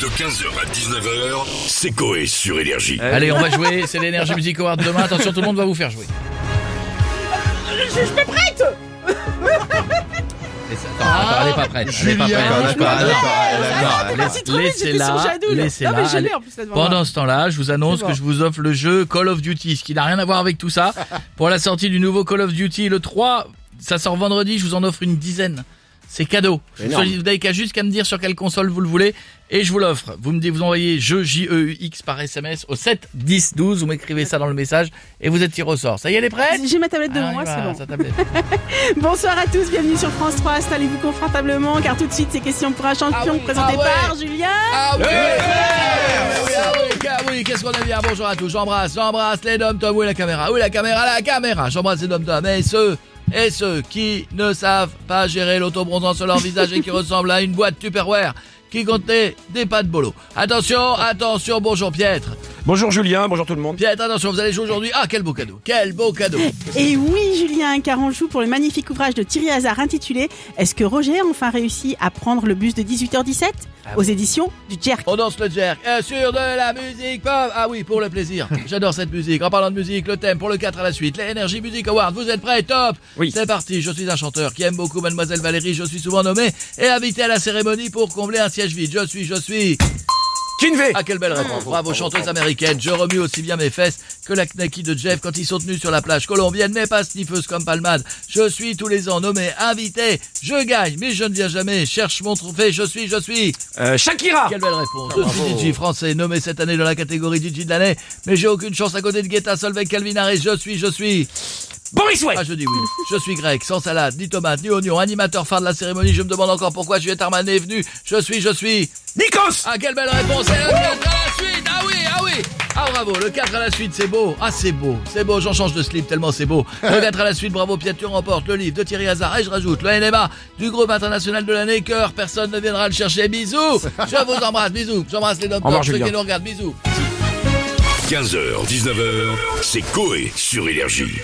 De 15h à 19h, c'est Coé sur Énergie. Allez, on va jouer, c'est l'Energy Music Award de demain. Attention, tout le monde va vous faire jouer. Je, je me prête attends, attends, elle est pas prête. Elle est pas Julien, prête. bouge pas, d'accord, attends. elle a- Non, t'es parti trop vite, j'étais sur Laissez-la, laissez-la. Non, mais je l'ai Allez. en plus là devant moi. Pendant ce temps-là, je vous annonce C'est que je vous offre le jeu Call of Duty, ce qui n'a rien à voir avec tout ça. Pour la sortie du nouveau Call of Duty, le 3, ça sort vendredi, je vous en offre une dizaine. C'est cadeau. Énorme. Vous n'avez qu'à juste qu'à me dire sur quelle console vous le voulez et je vous l'offre. Vous me dites, vous envoyez jeu J-E-U-X par SMS au 7 10 12, vous m'écrivez ça dans le message et vous êtes tiré au sort. Ça y est, elle est prête? J'ai ma tablette Ah, devant y moi, c'est bon. sa tablette. Bonsoir à tous, bienvenue sur France 3. Installez-vous confortablement car tout de suite c'est question pour un champion Ah oui, présenté ah ouais. par Julien. Ah oui, ah oui, ah oui, ah oui, qu'est-ce qu'on a bien Bonjour à tous, j'embrasse, j'embrasse les dom tom, où est la caméra? Où est la caméra? La caméra, j'embrasse les dom tom et ceux et ceux qui ne savent pas gérer l'autobronzant sur leur visage et qui ressemblent à une boîte Tupperware qui contenait des pâtes bolo. Attention, attention, bonjour Pietre. Bonjour Julien, bonjour tout le monde. Pietre, attention, vous allez jouer aujourd'hui. Ah, quel beau cadeau, quel beau cadeau. Et oui Julien, car on joue pour le magnifique ouvrage de Thierry Hazard intitulé Est-ce que Roger a enfin réussi à prendre le bus de 18h17 aux éditions du Jerk On danse le jerk euh, sur de la musique pop. Ah oui, pour le plaisir. J'adore cette musique. En parlant de musique, le thème pour le 4 à la suite, les Energy Music Awards. Vous êtes prêts? Top Oui. C'est parti. Je suis un chanteur qui aime beaucoup Mademoiselle Valérie. Je suis souvent nommé et invité à la cérémonie pour combler un siège vide. Je suis, je suis. Kinvey Ah, quelle belle réponse. Bravo, chanteuse américaine. Je remue aussi bien mes fesses que la knacky de Jeff quand ils sont tenus sur la plage colombienne, mais pas sniffeuse comme Palmade. Je suis tous les ans nommé invité. Je gagne, mais je ne viens jamais. Cherche mon trophée. Je suis, je suis. euh, Shakira Quelle belle réponse. Je suis DJ français nommé cette année dans la catégorie DJ de l'année, mais j'ai aucune chance à côté de Guetta, Solveig, Calvin Harris. Je suis, je suis. Boris Way Ah, je dis oui. Je suis grec, sans salade, ni tomate, ni oignon, animateur phare de la cérémonie. Je me demande encore pourquoi Juliette Armanet est venue. Je suis, je suis. Nikos Ah, quelle belle réponse. Et le 4 à la suite. Ah oui, ah oui. Ah bravo, le 4 à la suite, c'est beau. Ah, c'est beau. C'est beau, j'en change de slip tellement c'est beau. Le 4 à la suite, bravo, Pierre, tu remportes le livre de Thierry Hazard. Et je rajoute le NMA du groupe international de l'année. Cœur, personne ne viendra le chercher. Bisous. Je vous embrasse, bisous. J'embrasse les docteurs, ceux qui nous regardent. Bisous. 15h, 19h, c'est Coé sur Énergie.